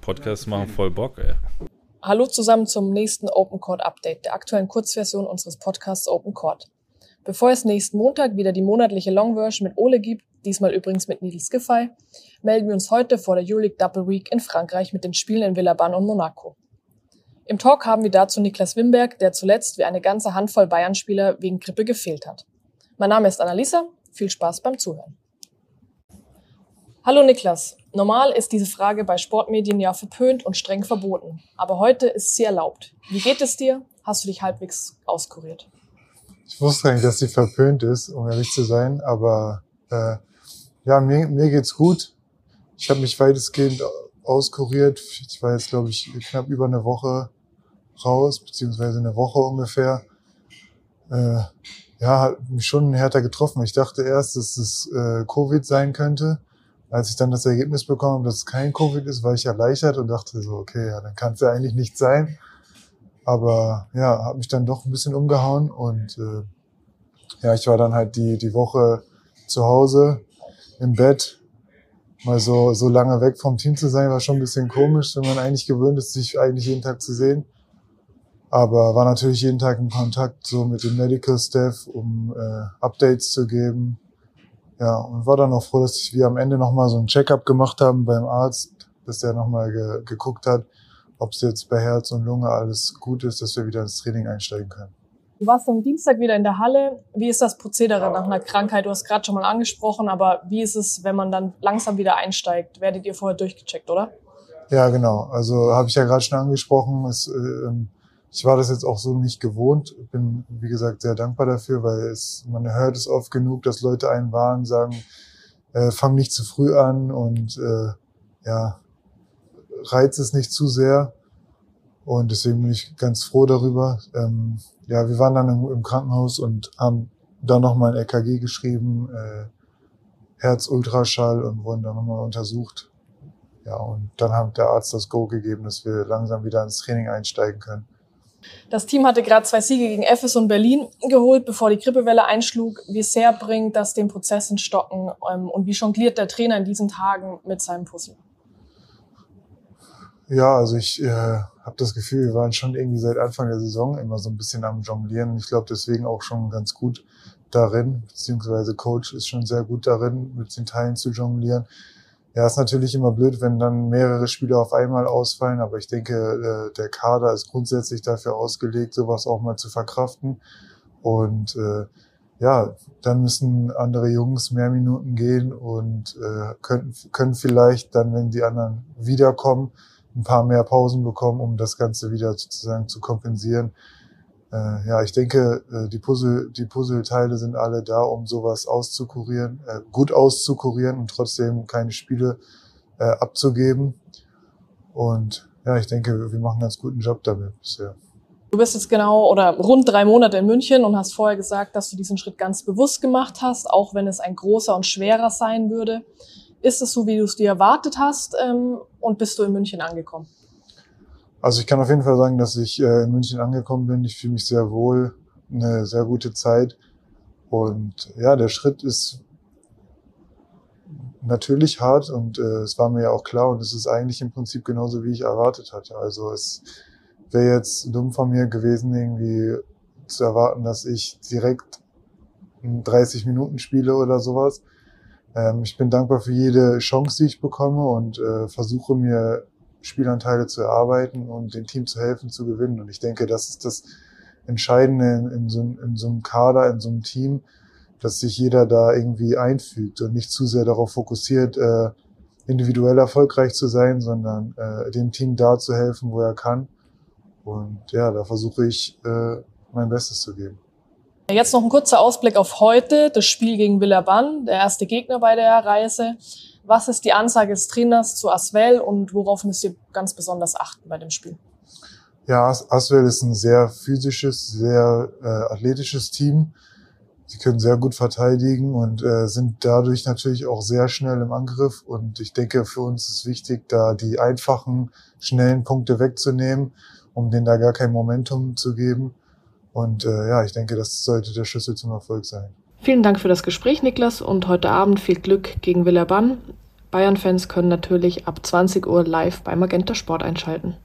Podcasts machen voll Bock, ey. Hallo zusammen zum nächsten Open Court Update, der aktuellen Kurzversion unseres Podcasts Open Court. Bevor es nächsten Montag wieder die monatliche Long Version mit Ole gibt, diesmal übrigens mit Needle Skiffy, melden wir uns heute vor der Euroleague Double Week in Frankreich mit den Spielen in Villeurbanne und Monaco. Im Talk haben wir dazu Niklas Wimberg, der zuletzt wie eine ganze Handvoll Bayern-Spieler wegen Grippe gefehlt hat. Mein Name ist Annalisa, viel Spaß beim Zuhören. Hallo Niklas, normal ist diese Frage bei Sportmedien ja verpönt und streng verboten, aber heute ist sie erlaubt. Wie geht es dir? Hast du dich halbwegs auskuriert? Ich wusste eigentlich, dass sie verpönt ist, um ehrlich zu sein, aber äh, ja, mir, mir geht's gut. Ich habe mich weitestgehend auskuriert. Ich war jetzt, glaube ich, knapp über eine Woche raus, beziehungsweise eine Woche ungefähr. Äh, ja, hat mich schon härter getroffen. Ich dachte erst, dass es äh, Covid sein könnte. Als ich dann das Ergebnis bekommen habe, dass es kein Covid ist, war ich erleichtert und dachte so, okay, ja, dann kann es ja eigentlich nicht sein. Aber ja, hat mich dann doch ein bisschen umgehauen und äh, ja, ich war dann halt die, die Woche zu Hause im Bett. Mal so, so lange weg vom Team zu sein, war schon ein bisschen komisch, wenn man eigentlich gewöhnt ist, sich eigentlich jeden Tag zu sehen. Aber war natürlich jeden Tag in Kontakt so mit dem Medical Staff, um äh, Updates zu geben. Ja, und war dann auch froh, dass wir am Ende nochmal so ein Checkup gemacht haben beim Arzt, dass der nochmal ge geguckt hat, ob es jetzt bei Herz und Lunge alles gut ist, dass wir wieder ins Training einsteigen können. Du warst am Dienstag wieder in der Halle. Wie ist das Prozedere nach einer Krankheit? Du hast gerade schon mal angesprochen, aber wie ist es, wenn man dann langsam wieder einsteigt? Werdet ihr vorher durchgecheckt, oder? Ja, genau. Also habe ich ja gerade schon angesprochen. Es, äh, ich war das jetzt auch so nicht gewohnt. Bin, wie gesagt, sehr dankbar dafür, weil es, man hört es oft genug, dass Leute einen warnen, sagen, äh, fang nicht zu früh an und äh, ja, reiz es nicht zu sehr. Und deswegen bin ich ganz froh darüber. Ähm, ja, wir waren dann im, im, Krankenhaus und haben dann nochmal ein EKG geschrieben, äh, Herzultraschall und wurden dann nochmal untersucht. Ja, und dann hat der Arzt das Go gegeben, dass wir langsam wieder ins Training einsteigen können. Das Team hatte gerade zwei Siege gegen Ephes und Berlin geholt, bevor die Grippewelle einschlug. Wie sehr bringt das den Prozess in Stocken ähm, und wie jongliert der Trainer in diesen Tagen mit seinem Puzzle? Ja, also ich äh, habe das Gefühl, wir waren schon irgendwie seit Anfang der Saison immer so ein bisschen am Jonglieren. Ich glaube deswegen auch schon ganz gut darin, beziehungsweise Coach ist schon sehr gut darin, mit den Teilen zu jonglieren. Ja, ist natürlich immer blöd, wenn dann mehrere Spieler auf einmal ausfallen, aber ich denke, äh, der Kader ist grundsätzlich dafür ausgelegt, sowas auch mal zu verkraften. Und äh, ja, dann müssen andere Jungs mehr Minuten gehen und äh, können, können vielleicht dann, wenn die anderen wiederkommen, ein paar mehr Pausen bekommen, um das Ganze wieder sozusagen zu kompensieren. Äh, ja, ich denke, äh, die Puzzle, die Puzzleteile sind alle da, um sowas auszukurieren, äh, gut auszukurieren und trotzdem keine Spiele äh, abzugeben. Und ja, ich denke, wir machen ganz guten Job damit bisher. Du bist jetzt genau oder rund drei Monate in München und hast vorher gesagt, dass du diesen Schritt ganz bewusst gemacht hast, auch wenn es ein großer und schwerer sein würde. Ist es so, wie du es dir erwartet hast ähm, und bist du in München angekommen? Also ich kann auf jeden Fall sagen, dass ich äh, in München angekommen bin. Ich fühle mich sehr wohl, eine sehr gute Zeit. Und ja, der Schritt ist natürlich hart und äh, es war mir ja auch klar und es ist eigentlich im Prinzip genauso, wie ich erwartet hatte. Also es wäre jetzt dumm von mir gewesen, irgendwie zu erwarten, dass ich direkt 30 Minuten spiele oder sowas. Ähm, ich bin dankbar für jede Chance, die ich bekomme und äh, versuche mir Spielanteile zu erarbeiten und dem Team zu helfen, zu gewinnen. Und ich denke, das ist das Entscheidende in, in, so, in so einem Kader, in so einem Team, dass sich jeder da irgendwie einfügt und nicht zu sehr darauf fokussiert, äh, individuell erfolgreich zu sein, sondern äh, dem Team da zu helfen, wo er kann. Und ja, da versuche ich äh, mein Bestes zu geben. Jetzt noch ein kurzer Ausblick auf heute, das Spiel gegen Villaban, der erste Gegner bei der Reise. Was ist die Ansage des Trainers zu Aswell und worauf müsst ihr ganz besonders achten bei dem Spiel? Ja, Aswell ist ein sehr physisches, sehr äh, athletisches Team. Sie können sehr gut verteidigen und äh, sind dadurch natürlich auch sehr schnell im Angriff. Und ich denke, für uns ist wichtig, da die einfachen, schnellen Punkte wegzunehmen, um denen da gar kein Momentum zu geben. Und äh, ja, ich denke, das sollte der Schlüssel zum Erfolg sein. Vielen Dank für das Gespräch, Niklas, und heute Abend viel Glück gegen Villaban. Bayern-Fans können natürlich ab 20 Uhr live bei Magenta Sport einschalten.